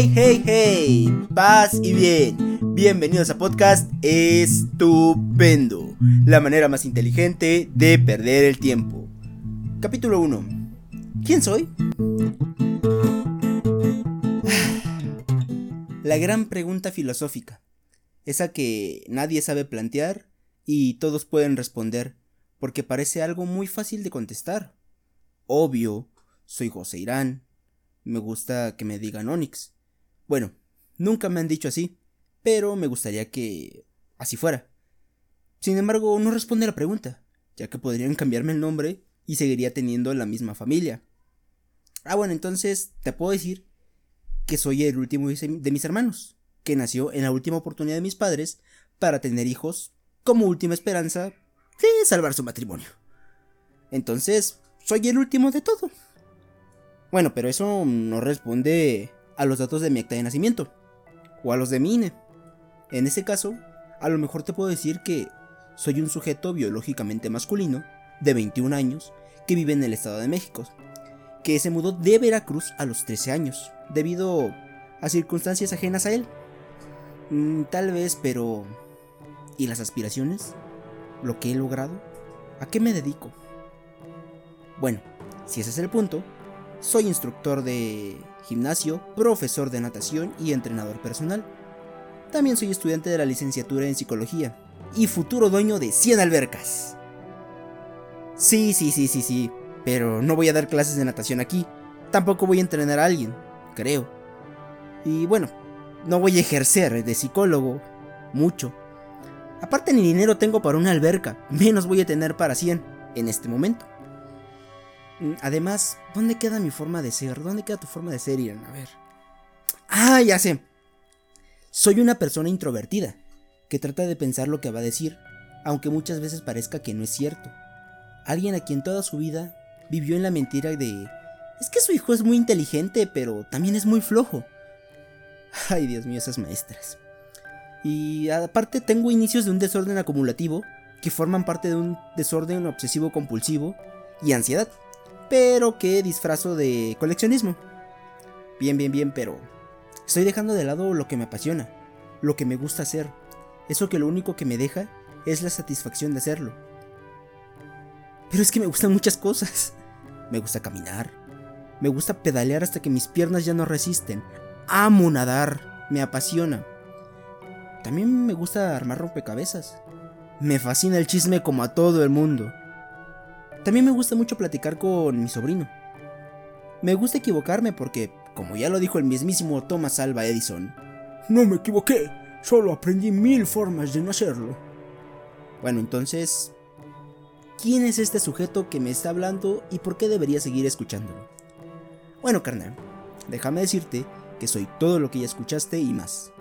Hey, hey, hey, paz y bien. Bienvenidos a podcast estupendo, la manera más inteligente de perder el tiempo. Capítulo 1. ¿Quién soy? La gran pregunta filosófica, esa que nadie sabe plantear y todos pueden responder, porque parece algo muy fácil de contestar. Obvio, soy José Irán, me gusta que me digan Onyx. Bueno, nunca me han dicho así, pero me gustaría que así fuera. Sin embargo, no responde a la pregunta, ya que podrían cambiarme el nombre y seguiría teniendo la misma familia. Ah, bueno, entonces te puedo decir que soy el último de mis hermanos, que nació en la última oportunidad de mis padres para tener hijos como última esperanza de salvar su matrimonio. Entonces, soy el último de todo. Bueno, pero eso no responde a los datos de mi acta de nacimiento o a los de mi INE. En ese caso, a lo mejor te puedo decir que soy un sujeto biológicamente masculino de 21 años que vive en el Estado de México, que se mudó de Veracruz a los 13 años, debido a circunstancias ajenas a él. Mm, tal vez, pero... ¿Y las aspiraciones? ¿Lo que he logrado? ¿A qué me dedico? Bueno, si ese es el punto, soy instructor de gimnasio, profesor de natación y entrenador personal. También soy estudiante de la licenciatura en psicología y futuro dueño de 100 albercas. Sí, sí, sí, sí, sí, pero no voy a dar clases de natación aquí. Tampoco voy a entrenar a alguien, creo. Y bueno, no voy a ejercer de psicólogo mucho. Aparte ni dinero tengo para una alberca, menos voy a tener para 100 en este momento. Mm, además, ¿dónde queda mi forma de ser? ¿Dónde queda tu forma de ser, Irán? A ver. Ah, ya sé. Soy una persona introvertida, que trata de pensar lo que va a decir, aunque muchas veces parezca que no es cierto. Alguien a quien toda su vida vivió en la mentira de... Es que su hijo es muy inteligente, pero también es muy flojo. Ay, Dios mío, esas maestras. Y aparte tengo inicios de un desorden acumulativo, que forman parte de un desorden obsesivo compulsivo y ansiedad pero que disfrazo de coleccionismo. Bien, bien, bien, pero estoy dejando de lado lo que me apasiona, lo que me gusta hacer, eso que lo único que me deja es la satisfacción de hacerlo. Pero es que me gustan muchas cosas. Me gusta caminar, me gusta pedalear hasta que mis piernas ya no resisten, amo nadar, me apasiona. También me gusta armar rompecabezas. Me fascina el chisme como a todo el mundo. También me gusta mucho platicar con mi sobrino. Me gusta equivocarme porque, como ya lo dijo el mismísimo Thomas Alva Edison, no me equivoqué, solo aprendí mil formas de no hacerlo. Bueno, entonces, ¿quién es este sujeto que me está hablando y por qué debería seguir escuchándolo? Bueno, carnal, déjame decirte que soy todo lo que ya escuchaste y más.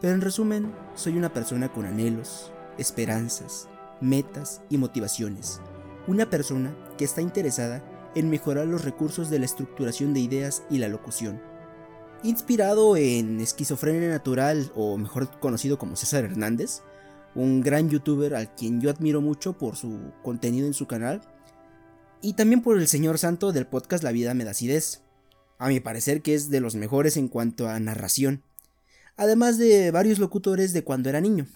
Pero en resumen, soy una persona con anhelos, esperanzas, metas y motivaciones una persona que está interesada en mejorar los recursos de la estructuración de ideas y la locución. Inspirado en Esquizofrenia Natural, o mejor conocido como César Hernández, un gran youtuber al quien yo admiro mucho por su contenido en su canal, y también por el señor santo del podcast La vida me da acidez, a mi parecer que es de los mejores en cuanto a narración, además de varios locutores de cuando era niño.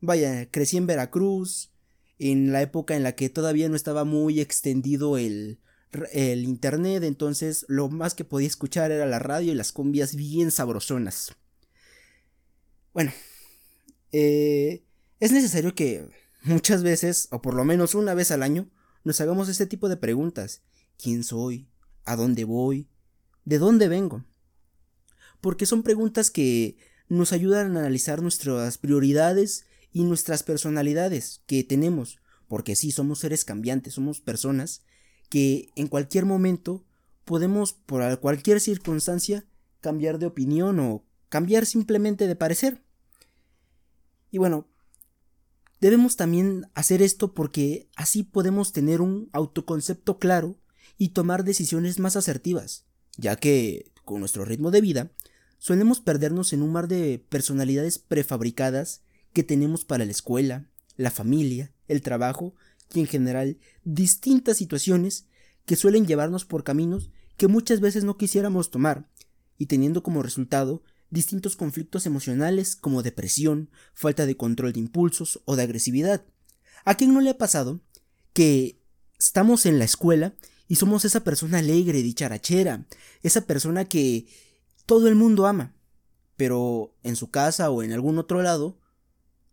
Vaya, crecí en Veracruz, en la época en la que todavía no estaba muy extendido el, el internet, entonces lo más que podía escuchar era la radio y las cumbias bien sabrosonas. Bueno, eh, es necesario que muchas veces, o por lo menos una vez al año, nos hagamos este tipo de preguntas. ¿Quién soy? ¿A dónde voy? ¿De dónde vengo? Porque son preguntas que nos ayudan a analizar nuestras prioridades y nuestras personalidades que tenemos, porque sí, somos seres cambiantes, somos personas que en cualquier momento podemos, por cualquier circunstancia, cambiar de opinión o cambiar simplemente de parecer. Y bueno, debemos también hacer esto porque así podemos tener un autoconcepto claro y tomar decisiones más asertivas, ya que, con nuestro ritmo de vida, solemos perdernos en un mar de personalidades prefabricadas que tenemos para la escuela, la familia, el trabajo y en general distintas situaciones que suelen llevarnos por caminos que muchas veces no quisiéramos tomar, y teniendo como resultado distintos conflictos emocionales como depresión, falta de control de impulsos o de agresividad. ¿A quién no le ha pasado que estamos en la escuela y somos esa persona alegre, dicharachera, esa persona que todo el mundo ama, pero en su casa o en algún otro lado,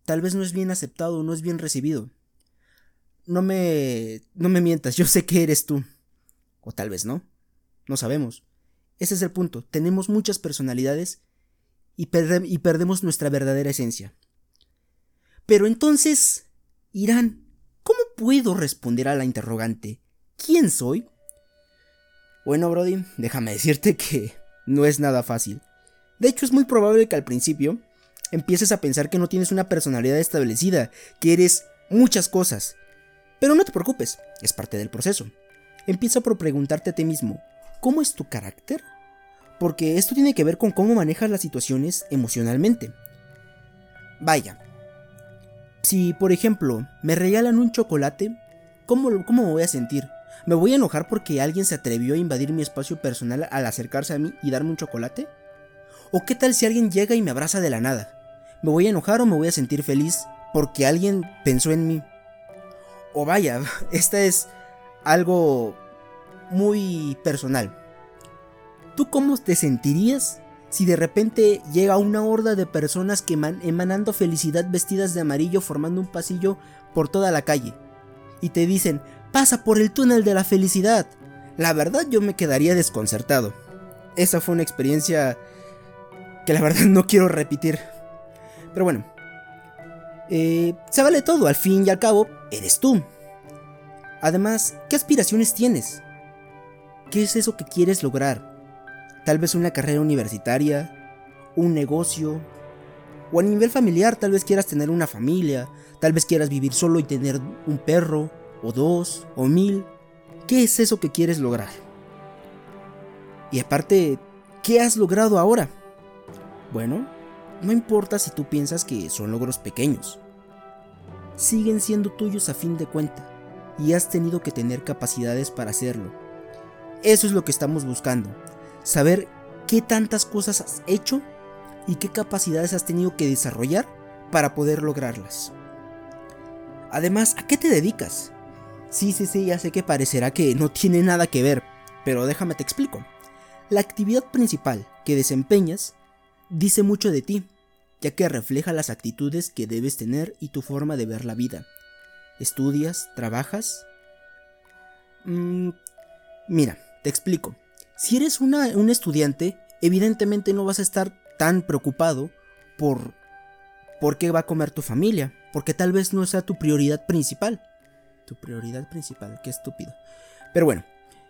tal vez no es bien aceptado, no es bien recibido? No me... no me mientas, yo sé que eres tú. O tal vez no. No sabemos. Ese es el punto. Tenemos muchas personalidades y, y perdemos nuestra verdadera esencia. Pero entonces, Irán, ¿cómo puedo responder a la interrogante? ¿Quién soy? Bueno, Brody, déjame decirte que no es nada fácil. De hecho, es muy probable que al principio empieces a pensar que no tienes una personalidad establecida, que eres muchas cosas. Pero no te preocupes, es parte del proceso. Empieza por preguntarte a ti mismo, ¿cómo es tu carácter? Porque esto tiene que ver con cómo manejas las situaciones emocionalmente. Vaya, si por ejemplo me regalan un chocolate, ¿cómo, ¿cómo me voy a sentir? ¿Me voy a enojar porque alguien se atrevió a invadir mi espacio personal al acercarse a mí y darme un chocolate? ¿O qué tal si alguien llega y me abraza de la nada? ¿Me voy a enojar o me voy a sentir feliz porque alguien pensó en mí? O vaya, esta es algo muy personal. ¿Tú cómo te sentirías si de repente llega una horda de personas que emanando felicidad vestidas de amarillo formando un pasillo por toda la calle? Y te dicen, pasa por el túnel de la felicidad. La verdad yo me quedaría desconcertado. Esa fue una experiencia que la verdad no quiero repetir. Pero bueno, eh, se vale todo, al fin y al cabo, eres tú. Además, ¿qué aspiraciones tienes? ¿Qué es eso que quieres lograr? Tal vez una carrera universitaria, un negocio, o a nivel familiar tal vez quieras tener una familia, tal vez quieras vivir solo y tener un perro, o dos, o mil. ¿Qué es eso que quieres lograr? Y aparte, ¿qué has logrado ahora? Bueno, no importa si tú piensas que son logros pequeños. Siguen siendo tuyos a fin de cuenta, y has tenido que tener capacidades para hacerlo. Eso es lo que estamos buscando, saber qué tantas cosas has hecho y qué capacidades has tenido que desarrollar para poder lograrlas. Además, ¿a qué te dedicas? Sí, sí, sí, ya sé que parecerá que no tiene nada que ver, pero déjame te explico. La actividad principal que desempeñas dice mucho de ti, ya que refleja las actitudes que debes tener y tu forma de ver la vida. ¿Estudias? ¿Trabajas? Mm, mira, te explico. Si eres una, un estudiante, evidentemente no vas a estar tan preocupado por por qué va a comer tu familia, porque tal vez no sea tu prioridad principal tu prioridad principal, qué estúpido. Pero bueno,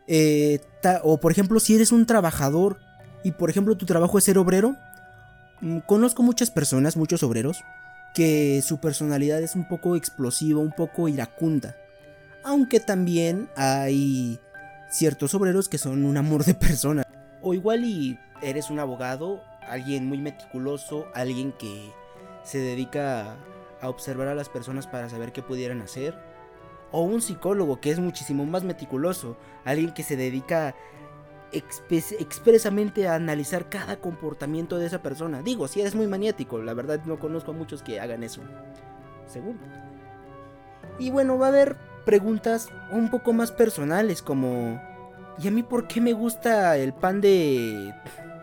eh, o por ejemplo, si eres un trabajador y por ejemplo tu trabajo es ser obrero, conozco muchas personas, muchos obreros, que su personalidad es un poco explosiva, un poco iracunda. Aunque también hay ciertos obreros que son un amor de persona. O igual y eres un abogado, alguien muy meticuloso, alguien que se dedica a observar a las personas para saber qué pudieran hacer o un psicólogo que es muchísimo más meticuloso, alguien que se dedica expresamente analizar cada comportamiento de esa persona. Digo, si eres muy maniático, la verdad no conozco a muchos que hagan eso. Según. Y bueno, va a haber preguntas un poco más personales como ¿y a mí por qué me gusta el pan de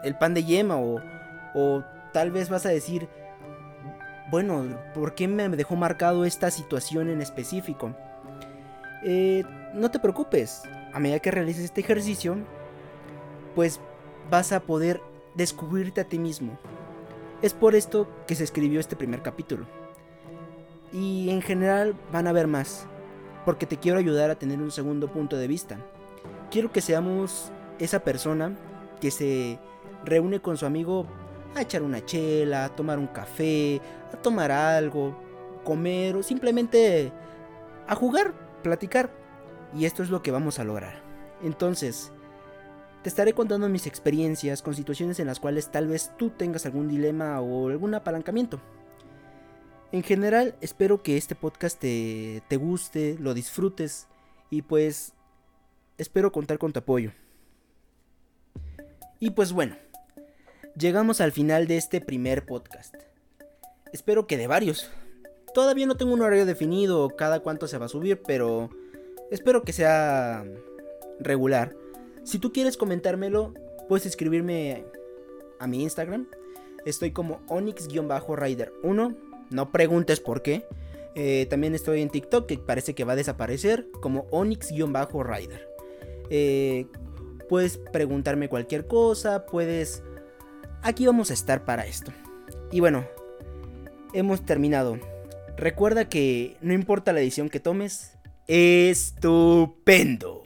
el pan de yema o o tal vez vas a decir bueno, ¿por qué me dejó marcado esta situación en específico? Eh, no te preocupes, a medida que realices este ejercicio, pues vas a poder descubrirte a ti mismo. Es por esto que se escribió este primer capítulo. Y en general van a haber más, porque te quiero ayudar a tener un segundo punto de vista. Quiero que seamos esa persona que se reúne con su amigo a echar una chela, a tomar un café, a tomar algo, comer o simplemente a jugar platicar. Y esto es lo que vamos a lograr. Entonces, te estaré contando mis experiencias con situaciones en las cuales tal vez tú tengas algún dilema o algún apalancamiento. En general, espero que este podcast te, te guste, lo disfrutes y pues espero contar con tu apoyo. Y pues bueno, llegamos al final de este primer podcast. Espero que de varios. Todavía no tengo un horario definido cada cuánto se va a subir, pero espero que sea regular. Si tú quieres comentármelo, puedes escribirme a mi Instagram. Estoy como Onyx-Rider1. No preguntes por qué. Eh, también estoy en TikTok, que parece que va a desaparecer, como Onyx-Rider. Eh, puedes preguntarme cualquier cosa, puedes... Aquí vamos a estar para esto. Y bueno, hemos terminado. Recuerda que no importa la edición que tomes, estupendo.